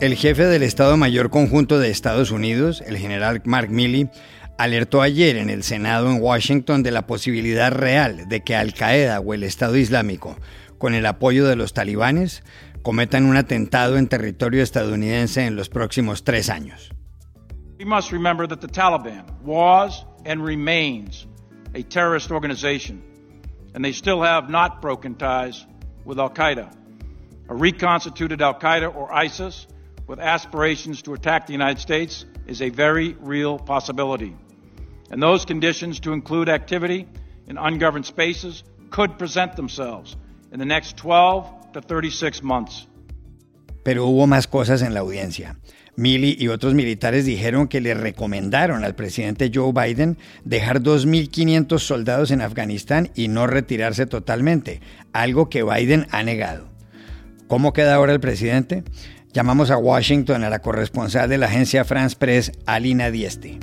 El jefe del Estado Mayor Conjunto de Estados Unidos, el general Mark Milley, alertó ayer en el Senado en Washington de la posibilidad real de que Al Qaeda o el Estado Islámico, con el apoyo de los talibanes, cometan un atentado en territorio estadounidense en los próximos tres años. We must remember that the Taliban was and remains a terrorist organization, and they still have not broken ties with Al Qaeda. A reconstituted Al Qaeda or ISIS with aspirations to attack the United States is a very real possibility. And those conditions, to include activity in ungoverned spaces, could present themselves in the next 12 to 36 months. Pero hubo más cosas en la audiencia. Milley y otros militares dijeron que le recomendaron al presidente Joe Biden dejar 2.500 soldados en Afganistán y no retirarse totalmente, algo que Biden ha negado. ¿Cómo queda ahora el presidente? Llamamos a Washington a la corresponsal de la agencia France Press, Alina Dieste.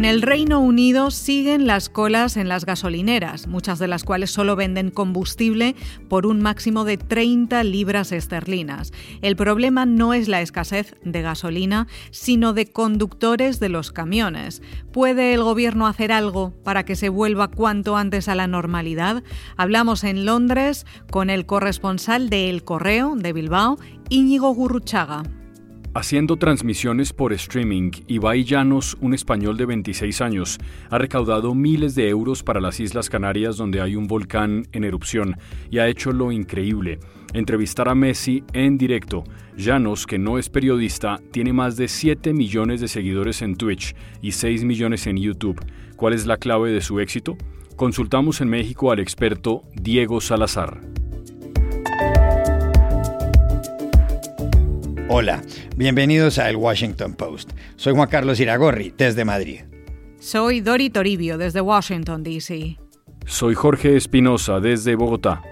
En el Reino Unido siguen las colas en las gasolineras, muchas de las cuales solo venden combustible por un máximo de 30 libras esterlinas. El problema no es la escasez de gasolina, sino de conductores de los camiones. ¿Puede el gobierno hacer algo para que se vuelva cuanto antes a la normalidad? Hablamos en Londres con el corresponsal de El Correo de Bilbao, Íñigo Gurruchaga. Haciendo transmisiones por streaming, Ibai Llanos, un español de 26 años, ha recaudado miles de euros para las Islas Canarias donde hay un volcán en erupción y ha hecho lo increíble, entrevistar a Messi en directo. Llanos, que no es periodista, tiene más de 7 millones de seguidores en Twitch y 6 millones en YouTube. ¿Cuál es la clave de su éxito? Consultamos en México al experto Diego Salazar. Hola, bienvenidos a El Washington Post. Soy Juan Carlos Iragorri, desde Madrid. Soy Dori Toribio, desde Washington, D.C. Soy Jorge Espinosa, desde Bogotá.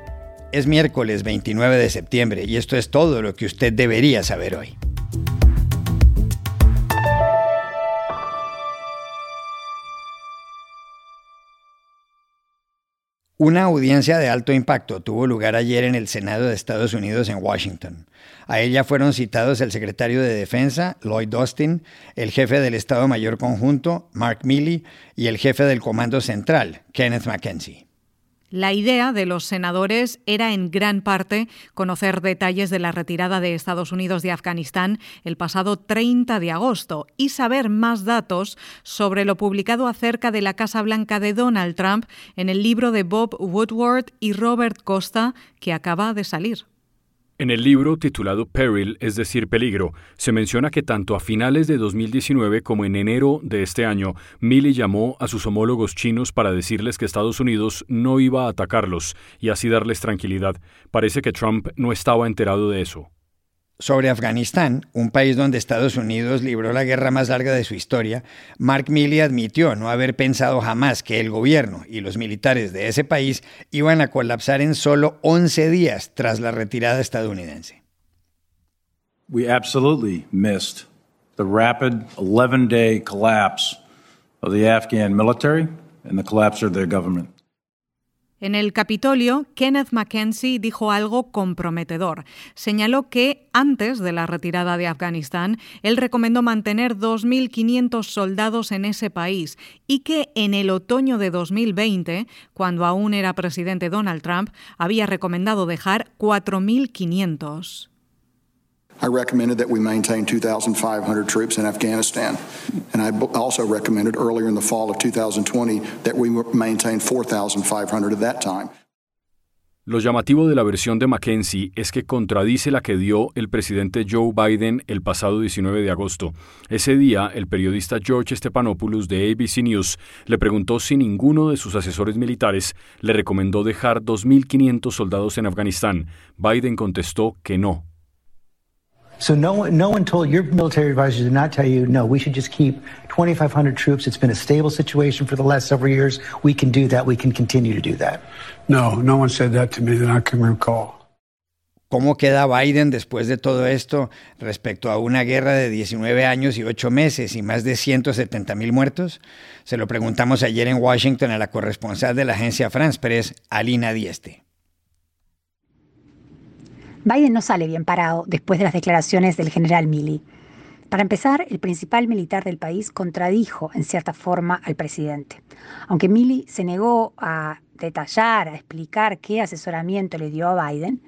Es miércoles 29 de septiembre y esto es todo lo que usted debería saber hoy. Una audiencia de alto impacto tuvo lugar ayer en el Senado de Estados Unidos en Washington. A ella fueron citados el secretario de Defensa, Lloyd Austin, el jefe del Estado Mayor Conjunto, Mark Milley, y el jefe del Comando Central, Kenneth McKenzie. La idea de los senadores era en gran parte conocer detalles de la retirada de Estados Unidos de Afganistán el pasado 30 de agosto y saber más datos sobre lo publicado acerca de la Casa Blanca de Donald Trump en el libro de Bob Woodward y Robert Costa que acaba de salir. En el libro titulado Peril, es decir, peligro, se menciona que tanto a finales de 2019 como en enero de este año, Milley llamó a sus homólogos chinos para decirles que Estados Unidos no iba a atacarlos y así darles tranquilidad. Parece que Trump no estaba enterado de eso. Sobre Afganistán, un país donde Estados Unidos libró la guerra más larga de su historia, Mark Milley admitió no haber pensado jamás que el gobierno y los militares de ese país iban a colapsar en solo 11 días tras la retirada estadounidense. We absolutely missed the rapid 11-day collapse of the Afghan military and the collapse of their government. En el Capitolio, Kenneth McKenzie dijo algo comprometedor. Señaló que, antes de la retirada de Afganistán, él recomendó mantener 2.500 soldados en ese país y que en el otoño de 2020, cuando aún era presidente Donald Trump, había recomendado dejar 4.500. I recommended that we maintain 2,500 troops in Afghanistan. And I also recommended earlier in the fall of 2020 that we maintain 4,500 at that time. Lo llamativo de la versión de Mackenzie es que contradice la que dio el presidente Joe Biden el pasado 19 de agosto. Ese día, el periodista George Stephanopoulos de ABC News le preguntó si ninguno de sus asesores militares le recomendó dejar 2.500 soldados en Afganistán. Biden contestó que no. So no one, no one told your military advisors did not tell you no. We should just keep 2,500 troops. It's been a stable situation for the last several years. We can do that. We can continue to do that. No, no one said that to me that I can recall. ¿Cómo queda Biden después de todo esto respecto a una guerra de 19 años y 8 meses y más de 170 mil muertos? Se lo preguntamos ayer en Washington a la corresponsal de la agencia France Press, Alina Dieste. Biden no sale bien parado después de las declaraciones del general Milley. Para empezar, el principal militar del país contradijo en cierta forma al presidente. Aunque Milley se negó a detallar, a explicar qué asesoramiento le dio a Biden,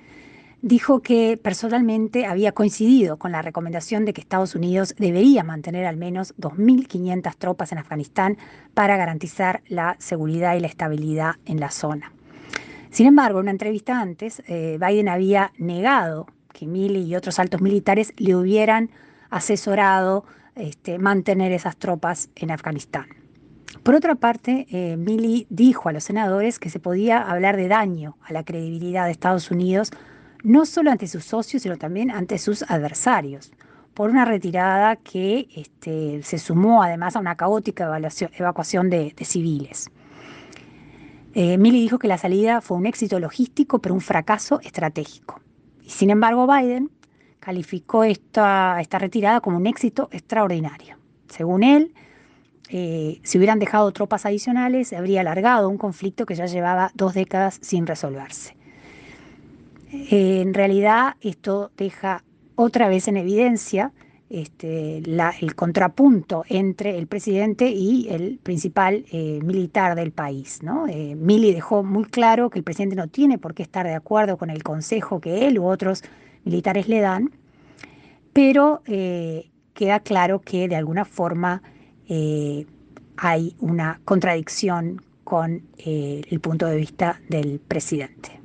dijo que personalmente había coincidido con la recomendación de que Estados Unidos debería mantener al menos 2.500 tropas en Afganistán para garantizar la seguridad y la estabilidad en la zona. Sin embargo, en una entrevista antes, eh, Biden había negado que Milley y otros altos militares le hubieran asesorado este, mantener esas tropas en Afganistán. Por otra parte, eh, Milley dijo a los senadores que se podía hablar de daño a la credibilidad de Estados Unidos no solo ante sus socios, sino también ante sus adversarios, por una retirada que este, se sumó además a una caótica evacuación de, civiles. Eh, dijo que la salida fue un éxito logístico, pero un fracaso estratégico. Y sin embargo, Biden calificó esta, esta retirada como un éxito extraordinario. Según él, eh, si hubieran dejado tropas adicionales, se habría alargado un conflicto que ya llevaba dos décadas sin resolverse. Eh, en realidad esto deja otra vez en evidencia este, el contrapunto entre el presidente y el principal eh, militar del país. ¿no? Eh, Milley dejó muy claro que el presidente no tiene por qué estar de acuerdo con el consejo que él u otros militares le dan, pero queda claro que de alguna forma hay una contradicción con el punto de vista del presidente.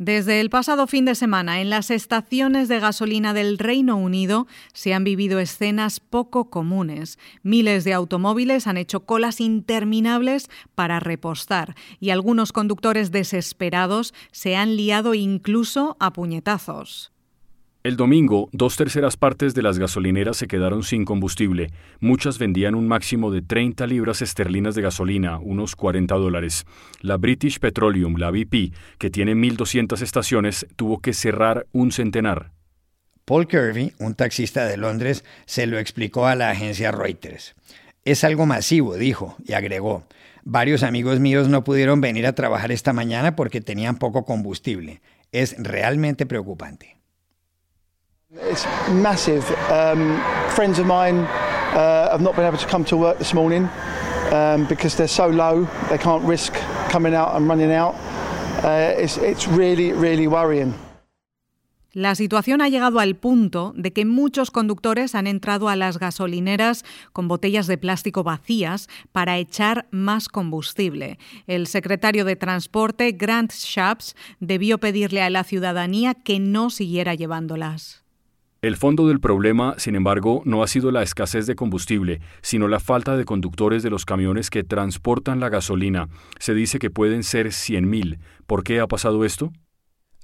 Desde el pasado fin de semana, en las estaciones de gasolina del Reino Unido se han vivido escenas poco comunes. Miles de automóviles han hecho colas interminables para repostar y algunos conductores desesperados se han liado incluso a puñetazos. El domingo, dos terceras partes de las gasolineras se quedaron sin combustible. Muchas vendían un máximo de 30 libras esterlinas de gasolina, unos 40 dólares. La British Petroleum, la BP, que tiene 1.200 estaciones, tuvo que cerrar un centenar. Paul Kirby, un taxista de Londres, se lo explicó a la agencia Reuters. Es algo masivo, dijo, y agregó. Varios amigos míos no pudieron venir a trabajar esta mañana porque tenían poco combustible. Es realmente preocupante. It's massive. Um, friends of mine uh, have not been able to come to work this morning um, because they're so low. They can't risk coming out and running out. Uh, it's, it's really, really worrying. La situación ha llegado al punto de que muchos conductores han entrado a las gasolineras con botellas de plástico vacías para echar más combustible. El secretario de Transporte, Grant Shapps, debió pedirle a la ciudadanía que no siguiera llevándolas. El fondo del problema, sin embargo, no ha sido la escasez de combustible, sino la falta de conductores de los camiones que transportan la gasolina. Se dice que pueden ser 100.000. ¿Por qué ha pasado esto?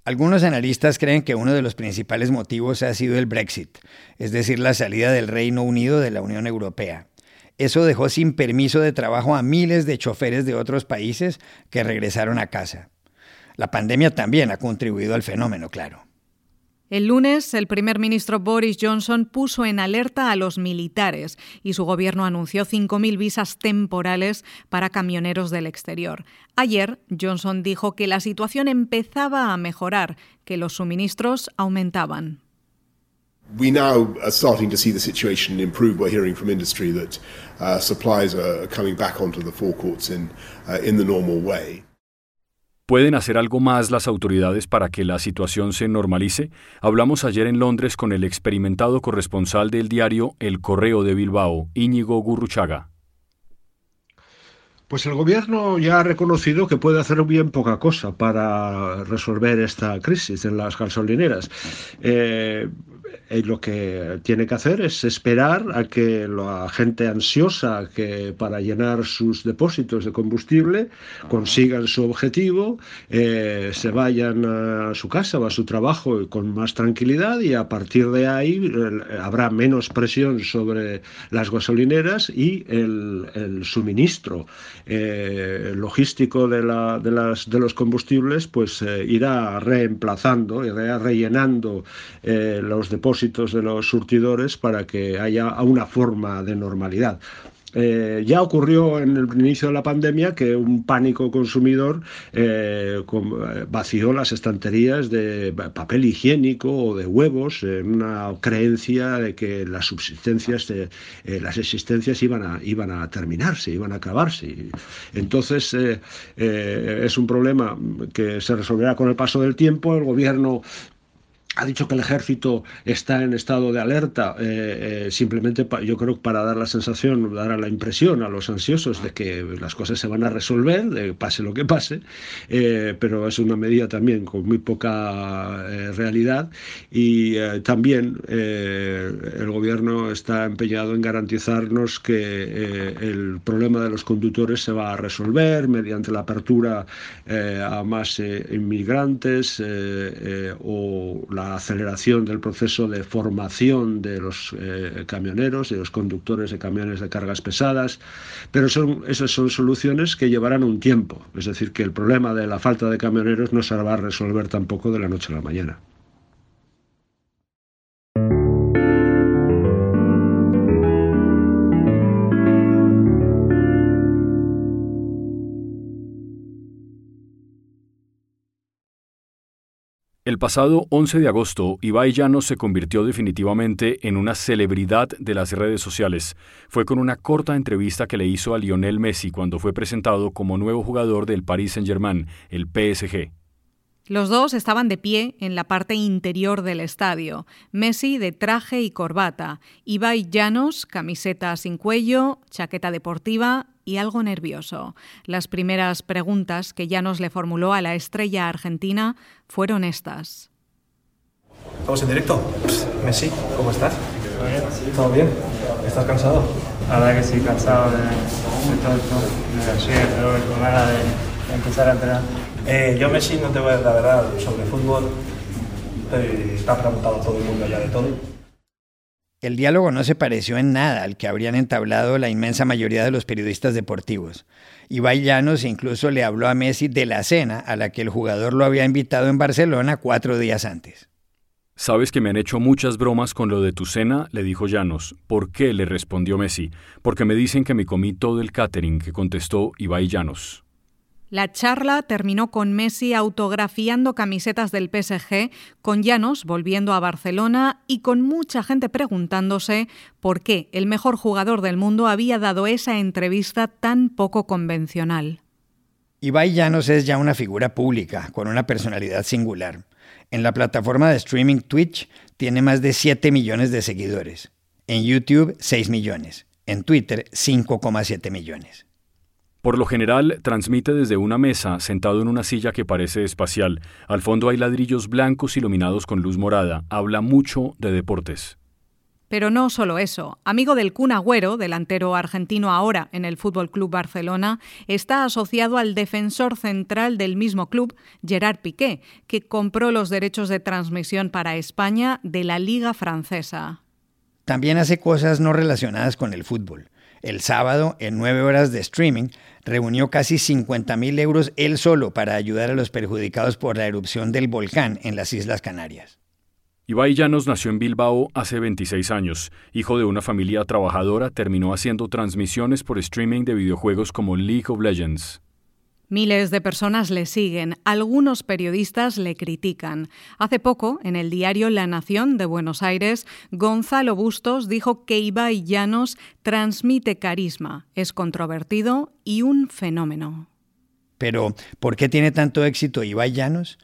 Algunos analistas creen que uno de los principales motivos ha sido el Brexit, es decir, la salida del Reino Unido de la Unión Europea. Eso dejó sin permiso de trabajo a miles de choferes de otros países que regresaron a casa. La pandemia también ha contribuido al fenómeno, claro. El lunes, el primer ministro Boris Johnson puso en alerta a los militares y su gobierno anunció 5.000 visas temporales para camioneros del exterior. Ayer, Johnson dijo que la situación empezaba a mejorar, que los suministros aumentaban. We now are starting to see the situation improve. We're hearing from industry that uh, supplies are coming back onto the forecourts in, uh, in the normal way. ¿Pueden hacer algo más las autoridades para que la situación se normalice? Hablamos ayer en Londres con el experimentado corresponsal del diario El Correo de Bilbao, Íñigo Gurruchaga. Pues el gobierno ya ha reconocido que puede hacer bien poca cosa para resolver esta crisis en las gasolineras. Eh, y lo que tiene que hacer es esperar a que la gente ansiosa que para llenar sus depósitos de combustible consigan su objetivo, eh, se vayan a su casa o a su trabajo con más tranquilidad y a partir de ahí eh, habrá menos presión sobre las gasolineras y el, suministro eh, logístico de, la, de, las, de los combustibles pues irá reemplazando, irá rellenando los depósitos de los surtidores para que haya una forma de normalidad. Eh, ya ocurrió en el inicio de la pandemia que un pánico consumidor eh, vació las estanterías de papel higiénico o de huevos en una creencia de que las subsistencias, eh, las existencias iban a, iban a terminarse, iban a acabarse. Entonces es un problema que se resolverá con el paso del tiempo. El gobierno ha dicho que el ejército está en estado de alerta, eh, eh, simplemente yo creo para dar la sensación, dar la impresión a los ansiosos de que las cosas se van a resolver, pase lo que pase, eh, pero es una medida también con muy poca realidad. Y también el gobierno está empeñado en garantizarnos que el problema de los conductores se va a resolver mediante la apertura a más inmigrantes o la aceleración del proceso de formación de los eh, camioneros, de los conductores de camiones de cargas pesadas, pero son, esas son soluciones que llevarán un tiempo, es decir, que el problema de la falta de camioneros no se va a resolver tampoco de la noche a la mañana. El pasado 11 de agosto, Ibai Llanos se convirtió definitivamente en una celebridad de las redes sociales. Fue con una corta entrevista que le hizo a Lionel Messi cuando fue presentado como nuevo jugador del Paris Saint-Germain, el PSG. Los dos estaban de pie en la parte interior del estadio. Messi de traje y corbata, Ibai Llanos, camiseta sin cuello, chaqueta deportiva y algo nervioso. Las primeras preguntas que Llanos le formuló a la estrella argentina fueron estas. ¿Estamos en directo? Messi, ¿cómo estás? ¿Todo bien? ¿Estás cansado? La verdad que sí, cansado de, todo esto, de ayer, pero con ganas de, empezar a entrenar. Eh, yo, Messi, no te voy a decir la verdad sobre fútbol. Eh, te ha preguntado todo el mundo ya de todo. El diálogo no se pareció en nada al que habrían entablado la inmensa mayoría de los periodistas deportivos. Ibai Llanos incluso le habló a Messi de la cena a la que el jugador lo había invitado en Barcelona cuatro días antes. Sabes que me han hecho muchas bromas con lo de tu cena, le dijo Llanos. ¿Por qué? le respondió Messi. Porque me dicen que me comí todo el catering que contestó Ibai Llanos. La charla terminó con Messi autografiando camisetas del PSG, con Llanos volviendo a Barcelona y con mucha gente preguntándose por qué el mejor jugador del mundo había dado esa entrevista tan poco convencional. Ibai Llanos es ya una figura pública, con una personalidad singular. En la plataforma de streaming Twitch tiene más de 7 millones de seguidores. En YouTube 6 millones. En Twitter 5,7 millones. Por lo general, transmite desde una mesa, sentado en una silla que parece espacial. Al fondo hay ladrillos blancos iluminados con luz morada. Habla mucho de deportes. Pero no solo eso. Amigo del Kun Agüero, delantero argentino ahora en el Fútbol Club Barcelona, está asociado al defensor central del mismo club, Gerard Piqué, que compró los derechos de transmisión para España de la Liga Francesa. También hace cosas no relacionadas con el fútbol. El sábado, en nueve horas de streaming, reunió casi 50 mil euros él solo para ayudar a los perjudicados por la erupción del volcán en las Islas Canarias. Ibai Llanos nació en Bilbao hace 26 años. Hijo de una familia trabajadora, terminó haciendo transmisiones por streaming de videojuegos como League of Legends. Miles de personas le siguen, algunos periodistas le critican. Hace poco, en el diario La Nación de Buenos Aires, Gonzalo Bustos dijo que Ibai Llanos transmite carisma, es controvertido y un fenómeno. Pero, ¿por qué tiene tanto éxito Ibai Llanos?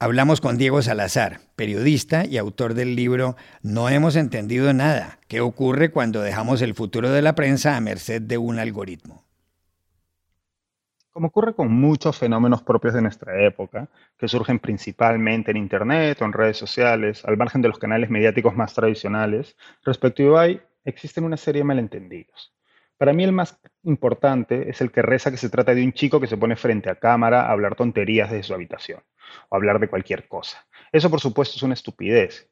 Hablamos con Diego Salazar, periodista y autor del libro No hemos entendido nada, qué ocurre cuando dejamos el futuro de la prensa a merced de un algoritmo. Como ocurre con muchos fenómenos propios de nuestra época, que surgen principalmente en Internet o en redes sociales, al margen de los canales mediáticos más tradicionales, respecto a Ibai existen una serie de malentendidos. Para mí el más importante es el que reza que se trata de un chico que se pone frente a cámara a hablar tonterías desde su habitación o hablar de cualquier cosa. Eso por supuesto es una estupidez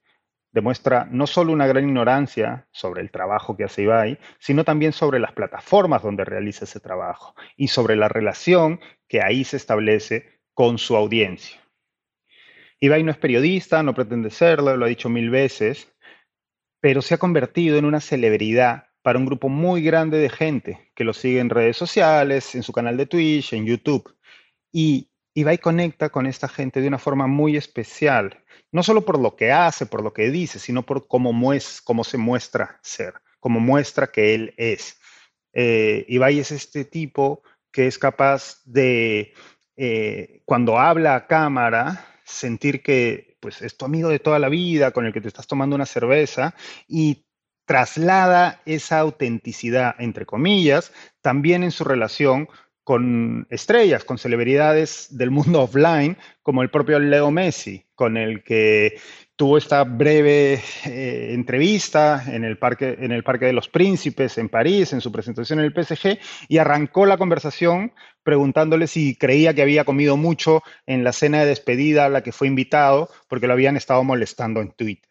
demuestra no solo una gran ignorancia sobre el trabajo que hace Ibai, sino también sobre las plataformas donde realiza ese trabajo y sobre la relación que ahí se establece con su audiencia. Ibai no es periodista, no pretende serlo, lo ha dicho mil veces, pero se ha convertido en una celebridad para un grupo muy grande de gente que lo sigue en redes sociales, en su canal de Twitch, en YouTube. Y Ibai conecta con esta gente de una forma muy especial, no solo por lo que hace, por lo que dice, sino por cómo, cómo se muestra ser, cómo muestra que él es. Eh, Ibai es este tipo que es capaz de, eh, cuando habla a cámara, sentir que pues, es tu amigo de toda la vida, con el que te estás tomando una cerveza, y traslada esa autenticidad, entre comillas, también en su relación con estrellas, con celebridades del mundo offline, como el propio Leo Messi, con el que tuvo esta breve eh, entrevista en el, parque, en el Parque de los Príncipes en París, en su presentación en el PSG, y arrancó la conversación preguntándole si creía que había comido mucho en la cena de despedida a la que fue invitado, porque lo habían estado molestando en Twitter.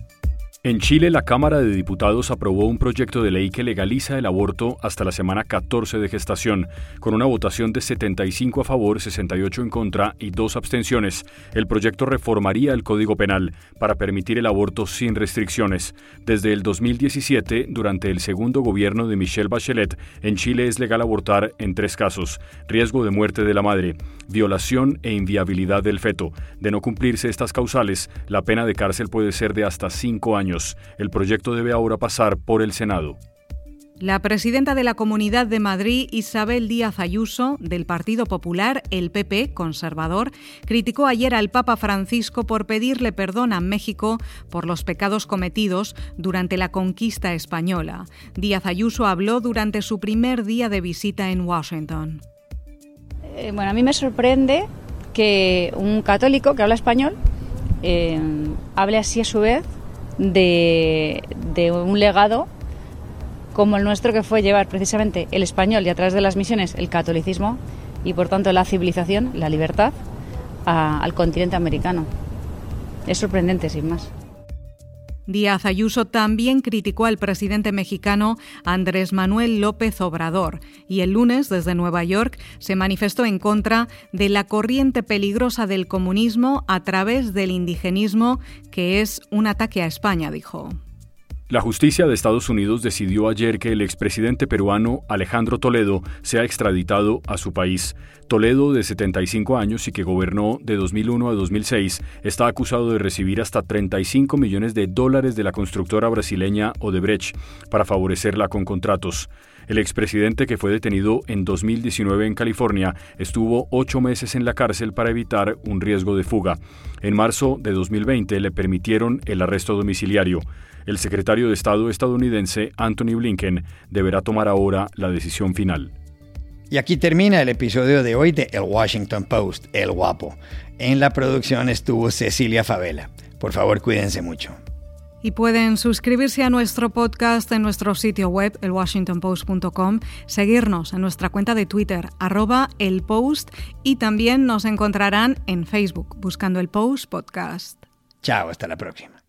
En Chile, la Cámara de Diputados aprobó un proyecto de ley que legaliza el aborto hasta la semana 14 de gestación, con una votación de 75 a favor, 68 en contra y dos abstenciones. El proyecto reformaría el Código Penal para permitir el aborto sin restricciones. Desde el 2017, durante el segundo gobierno de Michelle Bachelet, en Chile es legal abortar en tres casos: riesgo de muerte de la madre, violación e inviabilidad del feto. De no cumplirse estas causales, la pena de cárcel puede ser de hasta cinco años el proyecto debe ahora pasar por el Senado. La presidenta de la Comunidad de Madrid, Isabel Díaz Ayuso, del Partido Popular, el PP, conservador, criticó ayer al Papa Francisco por pedirle perdón a México por los pecados cometidos durante la conquista española. Díaz Ayuso habló durante su primer día de visita en Washington. Eh, bueno, a mí me sorprende que un católico que habla español eh, hable así a su vez de, un legado como el nuestro que fue llevar precisamente el español y a través de las misiones el catolicismo y por tanto la civilización, la libertad al continente americano. Es sorprendente, sin más. Díaz Ayuso también criticó al presidente mexicano Andrés Manuel López Obrador y el lunes desde Nueva York se manifestó en contra de la corriente peligrosa del comunismo a través del indigenismo, que es un ataque a España, dijo. La justicia de Estados Unidos decidió ayer que el expresidente peruano Alejandro Toledo sea extraditado a su país. Toledo, de 75 años y que gobernó de 2001 a 2006, está acusado de recibir hasta 35 millones de dólares de la constructora brasileña Odebrecht para favorecerla con contratos. El expresidente, que fue detenido en 2019 en California, estuvo ocho meses en la cárcel para evitar un riesgo de fuga. En marzo de 2020 le permitieron el arresto domiciliario. El secretario de Estado estadounidense, Anthony Blinken, deberá tomar ahora la decisión final. Y aquí termina el episodio de hoy de El Washington Post, El Guapo. En la producción estuvo Cecilia Favela. Por favor, cuídense mucho. Y pueden suscribirse a nuestro podcast en nuestro sitio web, elwashingtonpost.com, seguirnos en nuestra cuenta de Twitter, arroba el post, y también nos encontrarán en Facebook buscando el Post Podcast. Chao, hasta la próxima.